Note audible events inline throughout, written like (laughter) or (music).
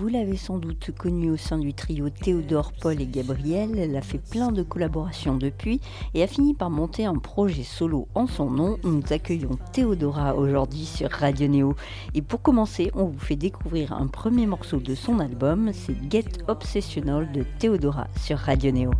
Vous l'avez sans doute connue au sein du trio Théodore, Paul et Gabriel. Elle a fait plein de collaborations depuis et a fini par monter un projet solo en son nom. Nous accueillons Théodora aujourd'hui sur Radio Néo. Et pour commencer, on vous fait découvrir un premier morceau de son album, c'est Get Obsessional de Théodora sur Radio Néo.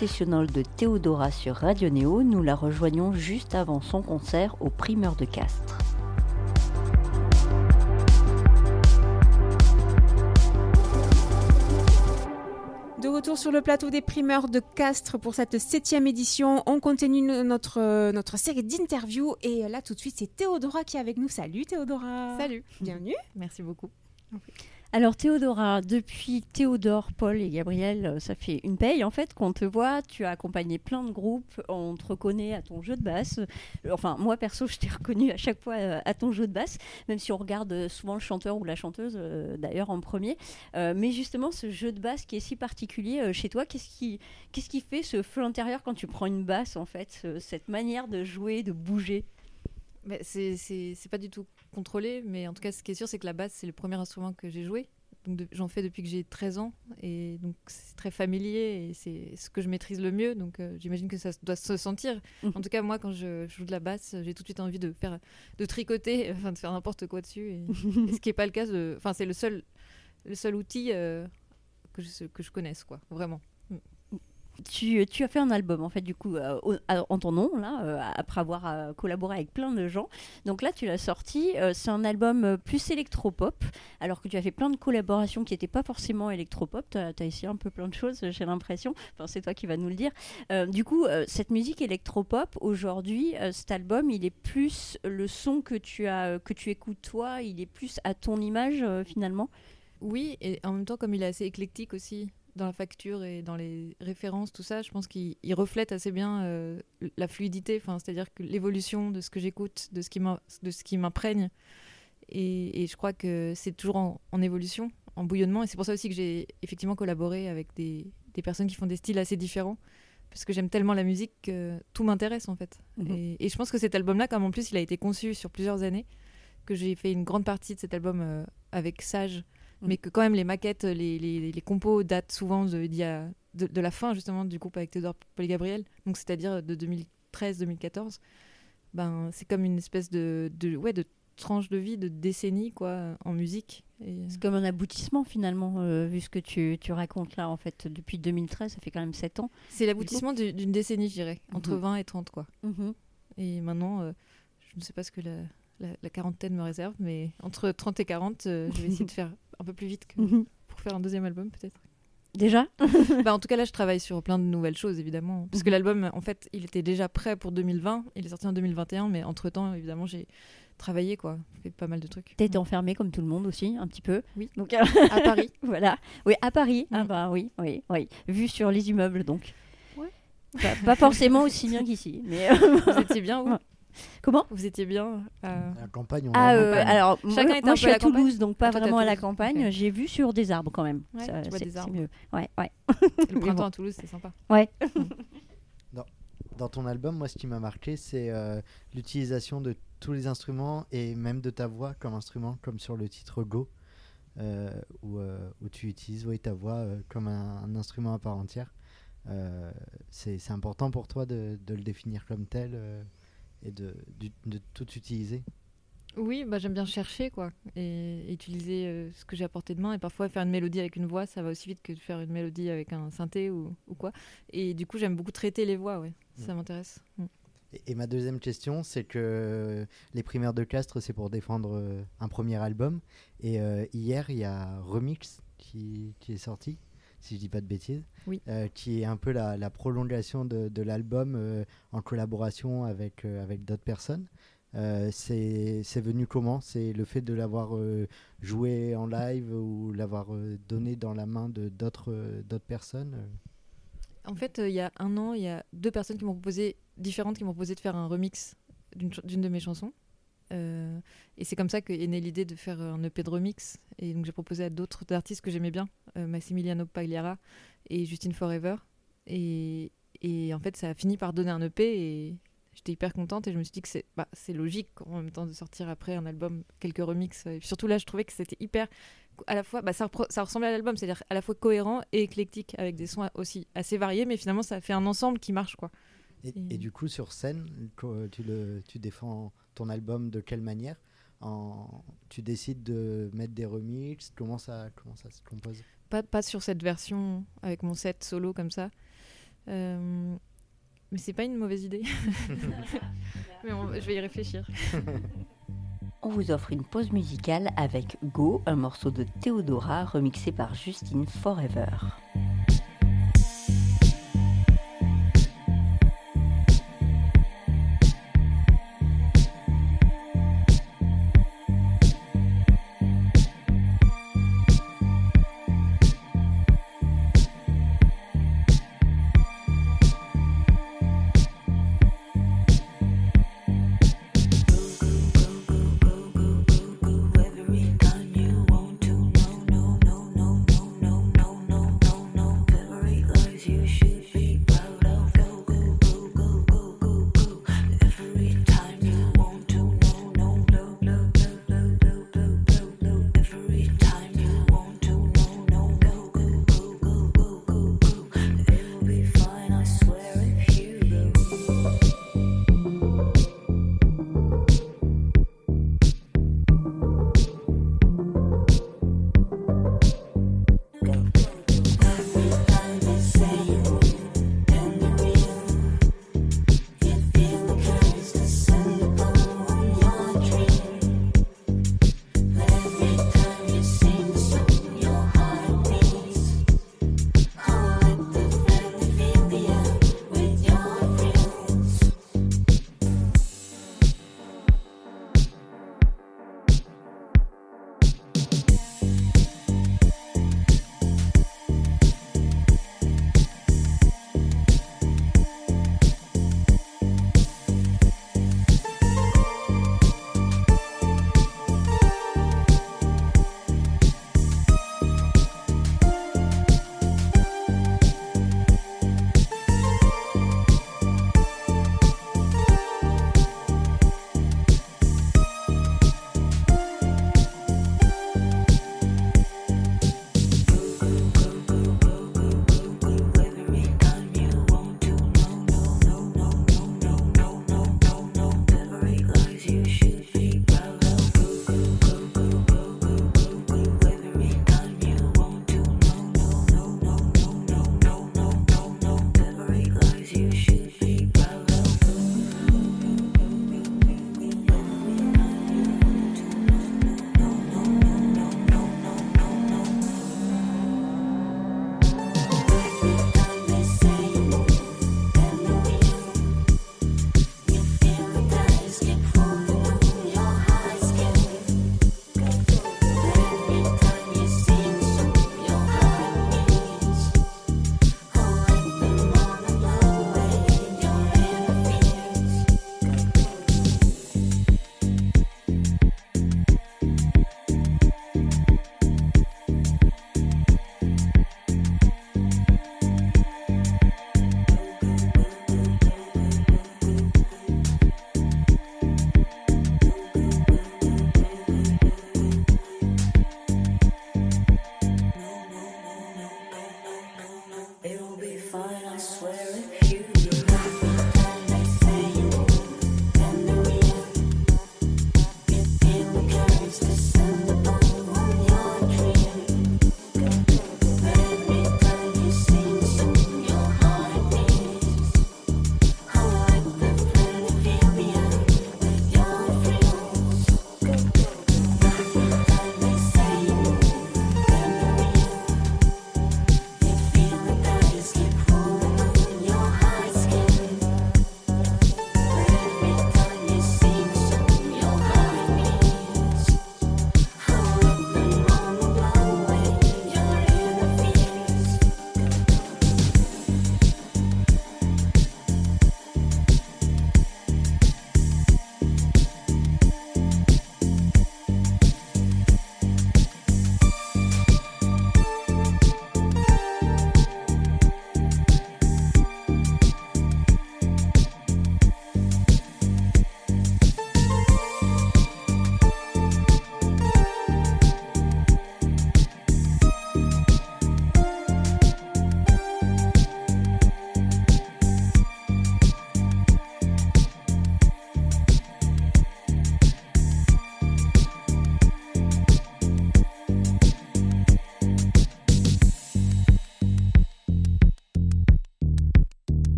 De Théodora sur Radio Néo. Nous la rejoignons juste avant son concert au Primeur de Castres. De retour sur le plateau des primeurs de Castres pour cette septième édition. On continue notre, notre série d'interviews et là tout de suite c'est Théodora qui est avec nous. Salut Théodora. Salut. Bienvenue. Merci beaucoup. Alors Théodora, depuis Théodore, Paul et Gabriel, euh, ça fait une paye en fait qu'on te voit. Tu as accompagné plein de groupes, on te reconnaît à ton jeu de basse. Euh, enfin, moi perso, (laughs) je t'ai reconnu à chaque fois euh, à ton jeu de basse, même si on regarde souvent le chanteur ou la chanteuse d'ailleurs en premier. mais justement, ce jeu de basse qui est si particulier chez toi, qu'est-ce qui, qu'est-ce qui fait ce feu intérieur quand tu prends une basse en fait, cette manière de jouer, de bouger? C'est pas du tout contrôlé, mais en tout cas, ce qui est sûr, c'est que la basse, c'est le premier instrument que j'ai joué. donc j'en fais depuis que j'ai 13 ans et donc c'est très familier et c'est ce que je maîtrise le mieux. Donc euh, j'imagine que ça doit se sentir. Mhm. En tout cas, moi, quand je joue de la basse, j'ai tout de suite envie de faire, de tricoter, (laughs) enfin de faire n'importe quoi dessus. Et, (laughs) et ce qui n'est pas le cas. Enfin, c'est le seul, le seul outil euh, que je que je connaisse, quoi. Vraiment. Tu, as fait un album, en fait, du coup, euh, en ton nom, là, euh, après avoir euh, collaboré avec plein de gens. Donc là, tu l'as sorti. c'est un album plus électropop, alors que tu as fait plein de collaborations qui n'étaient pas forcément électropop. Tu as, essayé un peu plein de choses, j'ai l'impression. Enfin, c'est toi qui vas nous le dire. Du coup, cette musique électropop, aujourd'hui, cet album, il est plus le son que tu, as, que tu écoutes toi, il est plus à ton image, finalement? Oui, et en même temps, comme il est assez éclectique aussi dans la facture et dans les références, tout ça, je pense qu'il il reflète assez bien euh, la fluidité, enfin, c'est-à-dire que l'évolution de ce que j'écoute, de ce qui m'imprègne. Et, et je crois que c'est toujours en, en évolution, en bouillonnement. Et c'est pour ça aussi que j'ai effectivement collaboré avec des, des personnes qui font des styles assez différents. Parce que j'aime tellement la musique que tout m'intéresse en fait. Mhm. Et, et je pense que cet album-là, comme en plus il a été conçu sur plusieurs années, que j'ai fait une grande partie de cet album euh, avec Sage. Mais que quand même les maquettes, les, les, les compos datent souvent de, de, de la fin justement du groupe avec Théodore Paul Gabriel, donc c'est-à-dire de 2013-2014. Ben, c'est comme une espèce de, de, ouais, de tranche de vie, de décennie quoi, en musique. Et... C'est comme un aboutissement, finalement, euh, vu ce que tu, tu racontes là, en fait. Depuis 2013, ça fait quand même 7 ans. C'est l'aboutissement du- d'une décennie, je dirais, entre Mhm. 20 et 30 quoi. Et maintenant, euh, je ne sais pas ce que la, la- la quarantaine me réserve, mais entre 30 et 40, euh, je vais essayer de faire un peu plus vite que pour faire un deuxième album peut-être. Déjà (laughs) bah, en tout cas, là, je travaille sur plein de nouvelles choses, évidemment. Parce que Mhm. l'album, en fait, il était déjà prêt pour 2020. Il est sorti en 2021, mais entre-temps, évidemment, j'ai travaillé, quoi. Fait pas mal de trucs. T'as été enfermée comme tout le monde aussi, un petit peu. Oui. Donc, euh, À (laughs) Paris. voilà. Oui, à Paris. Ah Mm. bah oui, oui, oui. Vu sur les immeubles, donc. Ouais. Pas, pas forcément aussi bien qu'ici. Mais (laughs) euh, Vous étiez bien où? Ouais. Comment? Vous étiez bien à- À la campagne, on Ah, euh, campagne. alors, Chacun moi, je suis à Toulouse, donc pas Ah, toi, vraiment à la campagne. J'ai vu sur des arbres quand même. Ouais, Ça, tu vois c'est- des arbres. mieux. Ouais, ouais. Le (laughs) printemps bon. à Toulouse, c'est sympa. (laughs) Dans ton album, moi, ce qui m'a marqué, c'est euh, l'utilisation de tous les instruments et même de ta voix comme instrument, comme sur le titre Go, euh, où, euh, où tu utilises ouais, ta voix euh, comme un, un instrument à part entière. Euh, c'est c'est important pour toi de, de le définir comme tel euh, et de, de tout utiliser. Oui, bah, j'aime bien chercher, quoi. Et, utiliser euh, ce que j'ai à portée de main. Et parfois, faire une mélodie avec une voix, ça va aussi vite que de faire une mélodie avec un synthé ou, ou quoi. Et du coup, j'aime beaucoup traiter les voix, ouais. Ça Mm. m'intéresse. Mm. Et, et ma deuxième question, c'est que les primaires de Castres, c'est pour défendre euh, un premier album. Et euh, hier, il y a Remix qui, qui est sorti, si je dis pas de bêtises, Oui. euh, qui est un peu la, la prolongation de, de l'album euh, en collaboration avec, euh, avec d'autres personnes. C'est venu comment? C'est le fait de l'avoir joué en live ou l'avoir donné dans la main de d'autres d'autres personnes En fait, il y a un an, il y a deux personnes qui m'ont proposé, différentes, qui m'ont proposé de faire un remix d'une de mes chansons. Euh, et c'est comme ça qu'est née l'idée de faire un EP de remix. Et donc j'ai proposé à d'autres artistes que j'aimais bien, Massimiliano Pagliara et Justine Forever. Et, et en fait, ça a fini par donner un EP et j'étais hyper contente. Et je me suis dit que c'est bah, c'est logique en même temps de sortir après un album, quelques remixes. Et surtout là, je trouvais que c'était hyper. À la fois, bah, ça, ça ressemblait à l'album, c'est-à-dire à la fois cohérent et éclectique, avec des sons aussi assez variés, mais finalement ça fait un ensemble qui marche quoi. Et, du coup, sur scène, co- tu, le, tu défends ton album de quelle manière? En, Tu décides de mettre des remixes Comment ça, comment ça se compose? Pas, pas sur cette version avec mon set solo comme ça. Euh, mais c'est pas une mauvaise idée. (laughs) mais on- je vais y réfléchir. (laughs) On vous offre une pause musicale avec Go, un morceau de Théodora remixé par Justine Forever.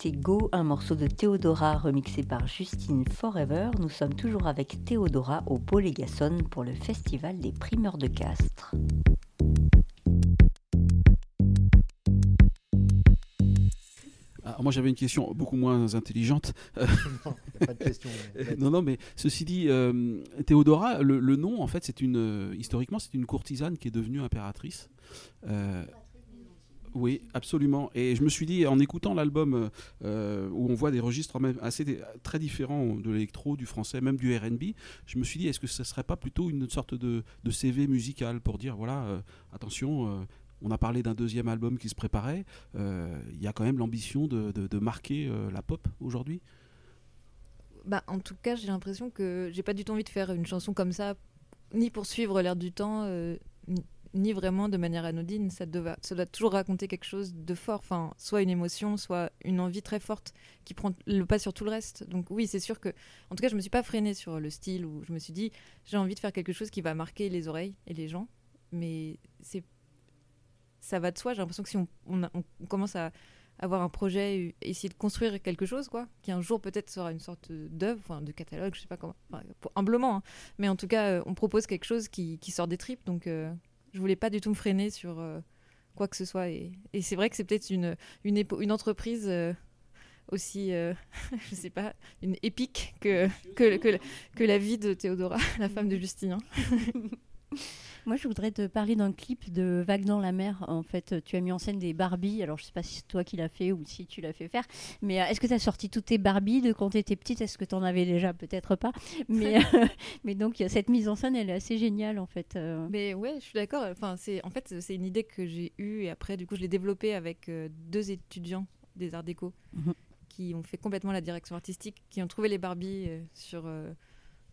C'était Go, un morceau de Théodora remixé par Justine Forever. Nous sommes toujours avec Théodora au Bolégason pour le Festival des primeurs de Castres. Alors moi j'avais une question beaucoup moins intelligente. (laughs) non, pas de question. mais non, non, mais ceci dit, euh, Théodora, le, le nom, en fait, c'est une, euh, historiquement, c'est une courtisane qui est devenue impératrice. Euh, oui, absolument. Et je me suis dit, en écoutant l'album euh, où on voit des registres assez très différents de l'électro, du français, même du R&B, je me suis dit, est-ce que ce serait pas plutôt une sorte de, CV musical pour dire, voilà, euh, attention. euh, on a parlé d'un deuxième album qui se préparait. Il y a quand même l'ambition de, marquer la pop aujourd'hui? Bah, en tout cas, j'ai l'impression que j'ai pas du tout envie de faire une chanson comme ça, ni pour suivre l'air du temps, ni- vraiment de manière anodine. Ça doit, toujours raconter quelque chose de fort, enfin, soit une émotion, soit une envie très forte qui prend le pas sur tout le reste. Donc oui, c'est sûr que, en tout cas, je me suis pas freinée sur le style où je me suis dit j'ai envie de faire quelque chose qui va marquer les oreilles et les gens, mais c'est ça va de soi. J'ai l'impression que si on, commence à avoir un projet, essayer de construire quelque chose, quoi, qui un jour peut-être sera une sorte d'œuvre, enfin, de catalogue, je sais pas comment, humblement, hein. mais en tout cas, euh, on propose quelque chose qui, qui sort des tripes, donc euh, je voulais pas du tout me freiner sur euh, quoi que ce soit, et, c'est vrai que c'est peut-être une, une, entreprise euh, aussi, euh, (laughs) je sais pas, une épique que, que, que, que la vie de Théodora, (laughs) la femme de Justinien. (laughs) Moi, je voudrais te parler d'un clip de Vague dans la mer. En fait, tu as mis en scène des Barbies. Alors, je sais pas si c'est toi qui l'as fait ou si tu l'as fait faire. Mais euh, est-ce que tu as sorti toutes tes Barbies de quand tu étais petite? Est-ce que tu en avais déjà? Peut-être pas. Mais, (laughs) euh, mais donc, cette mise en scène, elle est assez géniale, en fait. euh. Mais ouais, je suis d'accord. Enfin, c'est en fait c'est une idée que j'ai eue et après du coup je l'ai développée avec deux étudiants des arts déco Mhm. qui ont fait complètement la direction artistique, qui ont trouvé les Barbies euh, sur euh,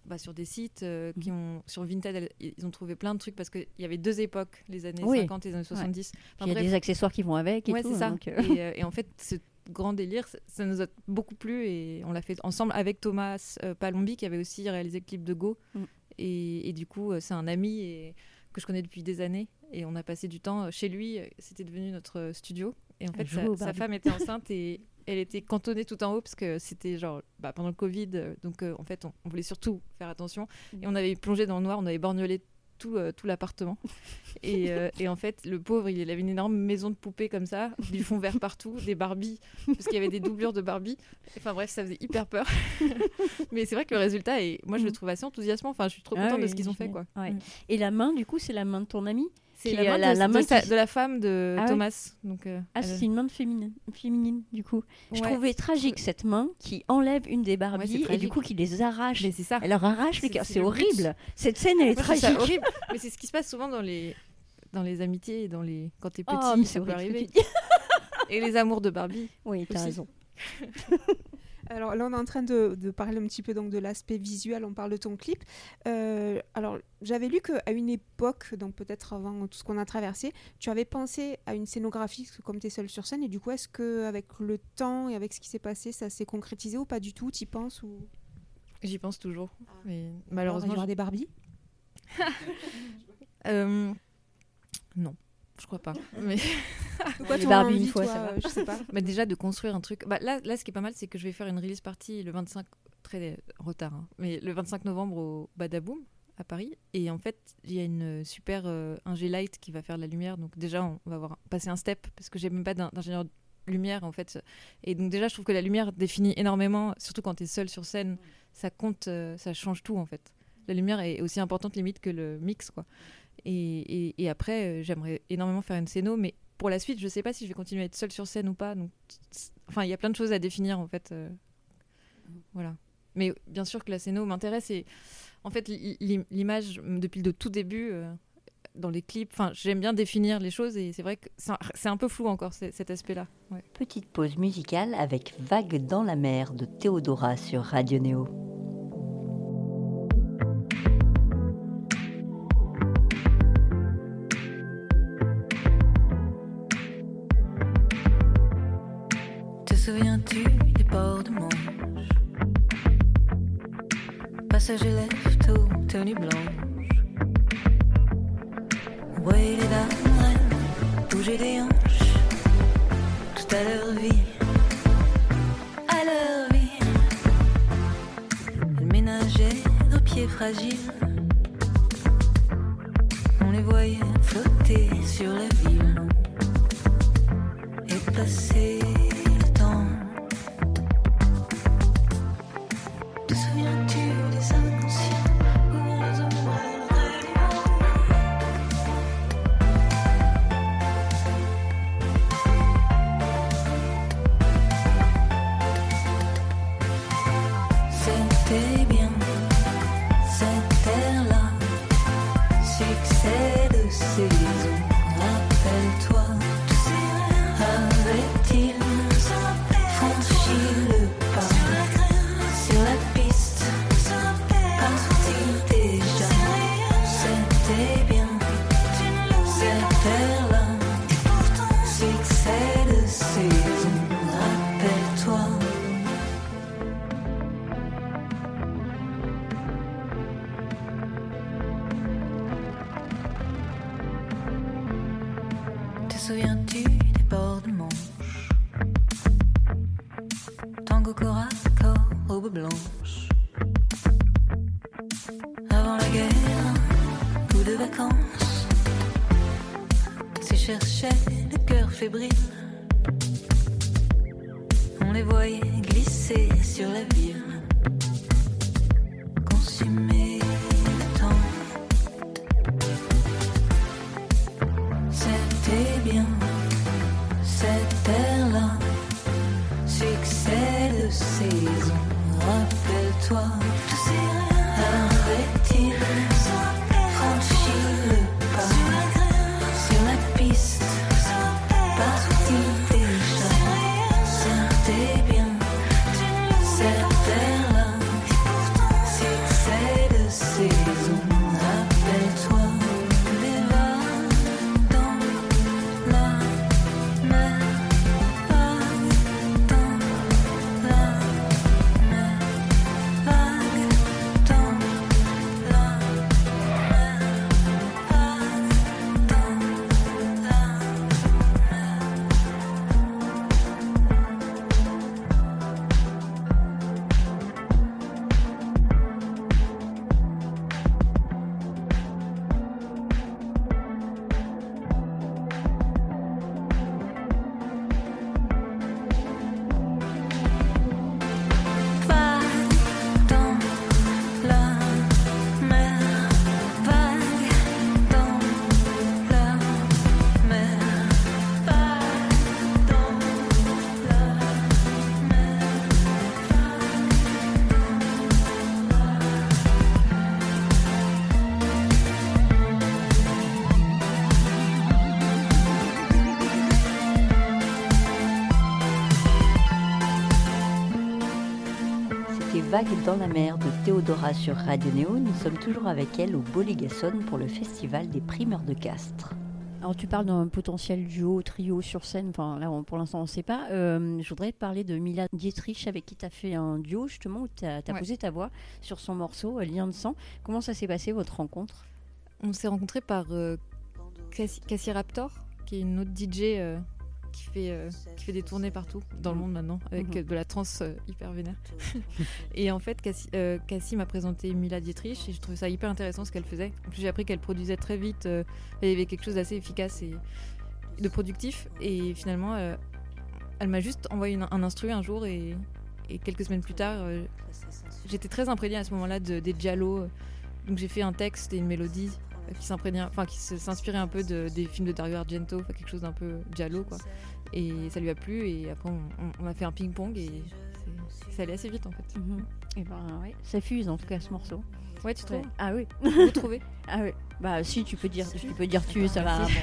bah, sur des sites, euh, qui ont sur Vinted, ils ont trouvé plein de trucs parce qu'il y avait deux époques, les années Oui. 50 et les années 70. Puis Enfin, il y a bref, des accessoires qui vont avec et ouais, tout. c'est ça. donc, euh, Et, euh, et en fait, ce grand délire, ça, ça nous a beaucoup plu et on l'a fait ensemble avec Thomas Palombi qui avait aussi réalisé le clip de Go. Mm. Et, et du coup, c'est un ami et, que je connais depuis des années et on a passé du temps chez lui. C'était devenu notre studio. Et en fait, sa, sa femme était enceinte et elle était cantonnée tout en haut parce que c'était genre bah, pendant le Covid. euh, donc euh, en fait, on, on voulait surtout faire attention. Et on avait plongé dans le noir, on avait borgnolé tout, euh, tout l'appartement. (laughs) Et, euh, et en fait, le pauvre, il avait une énorme maison de poupées comme ça, du fond vert partout, des Barbies, parce qu'il y avait des doublures de Barbie. Enfin bref, ça faisait hyper peur. (laughs) Mais c'est vrai que le résultat, est, moi, je le trouve assez enthousiasmant. Enfin, je suis trop Ah contente de ce qu'ils ont fait. quoi. Ouais. Mm. Et la main, du coup, c'est la main de ton ami? C'est la main, de, la de main de femme de Ah ouais Thomas. Donc, euh, Ah, elle- c'est une main féminine, féminine du coup. Je trouvais tragique cette main qui enlève une des Barbies et du coup qui les arrache. Mais c'est ça. Elle leur arrache les cœurs. c'est horrible. Cette scène, elle est ça tragique. horrible. (laughs) Mais c'est ce qui se passe souvent dans les dans les amitiés et dans les quand t'es petit, Oh, mais c'est ça peut arriver. Et les amours de Barbie. Oui, t'as raison. (laughs) Alors là, on est en train de, de parler un petit peu donc de l'aspect visuel. On parle de ton clip. Euh, alors, j'avais lu qu'à une époque, donc peut-être avant tout ce qu'on a traversé, tu avais pensé à une scénographie parce que comme tu es seule sur scène. Et du coup, est-ce que avec le temps et avec ce qui s'est passé, ça s'est concrétisé ou pas du tout? Tu y penses ou? J'y pense toujours. Mais Alors, il y malheureusement, aura des Barbies (laughs) Euh, non, je crois pas. Mais, De quoi Les (laughs) tu as Barbies, une fois, toi, ça va. euh, Je sais pas. mais (laughs) déjà de construire un truc. Bah, là, là, ce qui est pas mal, c'est que je vais faire une release party le 25, très retard, hein, mais le 25 novembre au Badaboom à Paris. Et en fait, il y a une super euh, ingé light qui va faire de la lumière. Donc déjà, on va avoir passer un step parce que j'ai même pas d'in- d'ingénieur lumière en fait. Et donc déjà, je trouve que la lumière définit énormément, surtout quand tu es seul sur scène, ça compte, euh, ça change tout en fait. La lumière est aussi importante limite que le mix quoi. Et, et- et après, euh, j'aimerais énormément faire une scéno, mais pour la suite, je sais pas si je vais continuer à être seule sur scène ou pas. Enfin, il y a plein de choses à définir en fait. euh, voilà. Mais bien sûr que la scéno m'intéresse et en fait, l'i- l'i- l'image depuis le tout début. euh, dans les clips, j'aime bien définir les choses et c'est vrai que c'est un- peu flou encore cet aspect-là. Petite pause musicale avec Vague dans la mer de Théodora sur Radio Néo. passage left aux tenues blanches. Ouais, les dames, bouger des hanches, tout à leur vie, à leur vie. Elles ménageaient nos pieds fragiles, on les voyait flotter sur la ville et passer. Te souviens-tu toi. Dans la mer de Théodora sur Radio Néo. Nous sommes toujours avec elle au Bolégason pour le festival des primeurs de Castres. Alors tu parles d'un potentiel duo, trio sur scène, enfin là on- pour l'instant on ne sait pas. Euh, je voudrais te parler de Mila Dietrich avec qui tu as fait un duo justement où tu as, Ouais. posé ta voix sur son morceau euh, Lien de sang. Comment ça s'est passé votre rencontre? On s'est rencontrés par euh, Cassie, Cassie Raptor, qui est une autre DJ euh, qui, fait, euh, qui fait des tournées partout dans le monde maintenant, avec Mhm. de la trance euh, hyper vénère. (laughs) (laughs) et en fait, Cassie, euh, Cassie m'a présenté Mila Dietrich et je trouvais ça hyper intéressant ce qu'elle faisait. En plus, j'ai appris qu'elle produisait très vite, il y avait quelque chose d'assez efficace et de productif. Et finalement, elle m'a juste envoyé une- un instru un jour et, et quelques semaines plus tard, j'étais très imprégnée à ce moment-là de, des giallo. Donc j'ai fait un texte et une mélodie qui s'imprégnait, enfin qui se- s'inspirait un peu de- des films de Dario Argento, quelque chose d'un peu giallo quoi. Et ça lui a plu et après on, on- on a fait un ping-pong et c'est- ça allait assez vite en fait. Et ben ouais, ça fuse en tout cas ce morceau. Ouais, tu trouves? Ah oui. Vous trouvez (laughs) Ah oui. Bah si tu peux dire, tu peux dire tu, ça va. (laughs)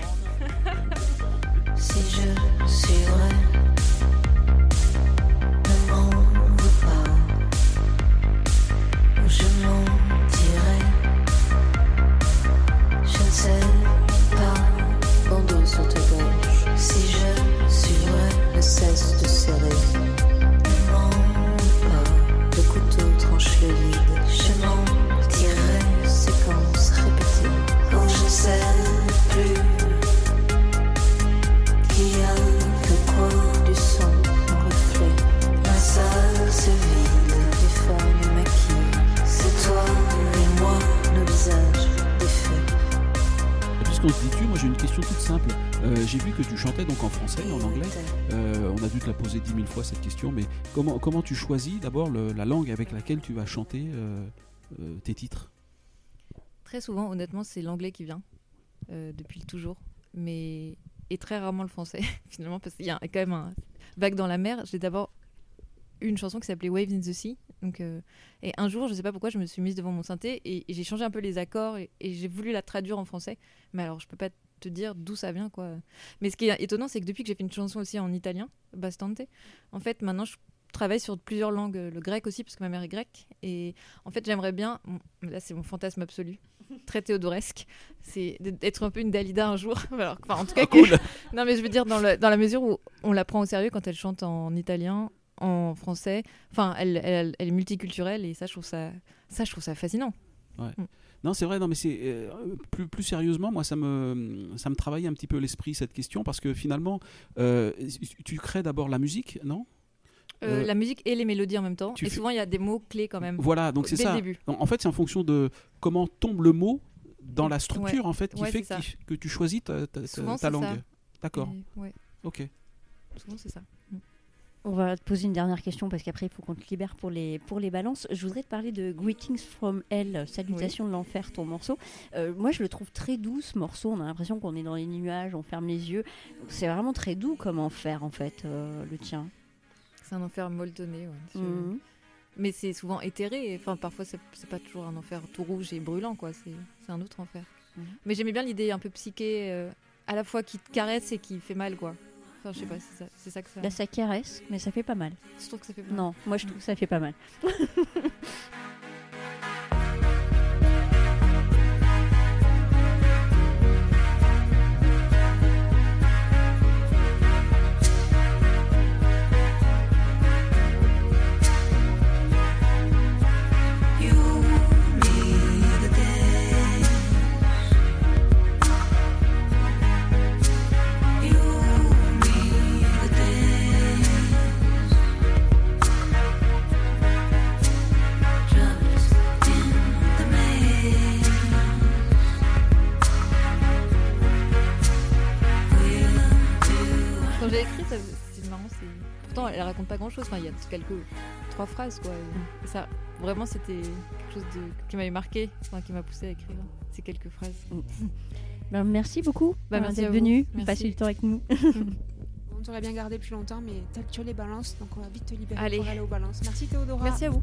Si je suis vrai, mais comment, comment tu choisis d'abord la langue avec laquelle tu vas chanter euh, euh, tes titres? Très souvent, honnêtement, c'est l'anglais qui vient euh, depuis toujours, mais et très rarement le français (laughs) finalement parce qu'il y a quand même un vague dans la mer. J'ai d'abord une chanson qui s'appelait Waves in the Sea, donc et un jour, je sais pas pourquoi, je me suis mise devant mon synthé et, j'ai changé un peu les accords et, j'ai voulu la traduire en français, mais alors je peux pas te dire d'où ça vient quoi. Mais ce qui est étonnant, c'est que depuis que j'ai fait une chanson aussi en italien, Bastante, en fait maintenant je travaille sur plusieurs langues, le grec aussi parce que ma mère est grecque et en fait j'aimerais bien, là c'est mon fantasme absolu, (laughs) très théodoresque, c'est d'être un peu une Dalida un jour. (laughs) Alors, enfin, en tout (laughs) cas, Ah, cool. que- non mais je veux dire dans, le- dans la mesure où on la prend au sérieux quand elle chante en italien, en français. Enfin, elle, elle, elle est multiculturelle et ça je trouve ça, ça je trouve ça fascinant. Non, c'est vrai, non, mais c'est euh, plus, plus sérieusement, moi, ça me, ça me travaille un petit peu l'esprit cette question parce que finalement, euh, tu crées d'abord la musique, non? Euh, la musique et les mélodies en même temps. Et souvent il y a des mots clés quand même. Voilà, donc c'est ça. début. En fait, c'est en fonction de comment tombe le mot dans la structure, Ouais. en fait, qui Ouais, fait que, tu- que tu choisis ta, ta- ta- Souvent, ta c'est langue. D'accord, ouais, ok. souvent c'est ça. On va te poser une dernière question parce qu'après il faut qu'on te libère pour les, pour les balances. Je voudrais te parler de Greetings from Hell, Salutations de l'enfer, ton morceau. Euh, moi je le trouve très doux ce morceau, on a l'impression qu'on est dans les nuages, on ferme les yeux. C'est vraiment très doux comme enfer en fait, euh, le tien. C'est un enfer molletonné. ouais, Mhm. Mais c'est souvent éthéré. Enfin, parfois, c'est pas toujours un enfer tout rouge et brûlant, quoi. C'est c'est un autre enfer. Mhm. Mais j'aimais bien l'idée un peu psyché, euh, à la fois qui te caresse et qui fait mal, quoi. Enfin, je sais pas, c'est ça, c'est ça que ça. Là ça caresse, mais ça fait pas mal. Je trouve que ça fait mal. Non, moi je trouve que ça fait pas mal. (laughs) chose. Enfin, il y a quelques trois phrases, quoi. Et ça, vraiment, c'était quelque chose de... qui m'avait marqué, enfin, qui m'a poussé à écrire ces quelques phrases. Ben, merci beaucoup euh, merci d'être venu, Merci. passer du temps avec nous. (laughs) On t'aurait bien gardé plus longtemps, mais t'as que les balances, donc on va vite te libérer Allez. pour aller aux balances. Merci Théodora. Merci à vous.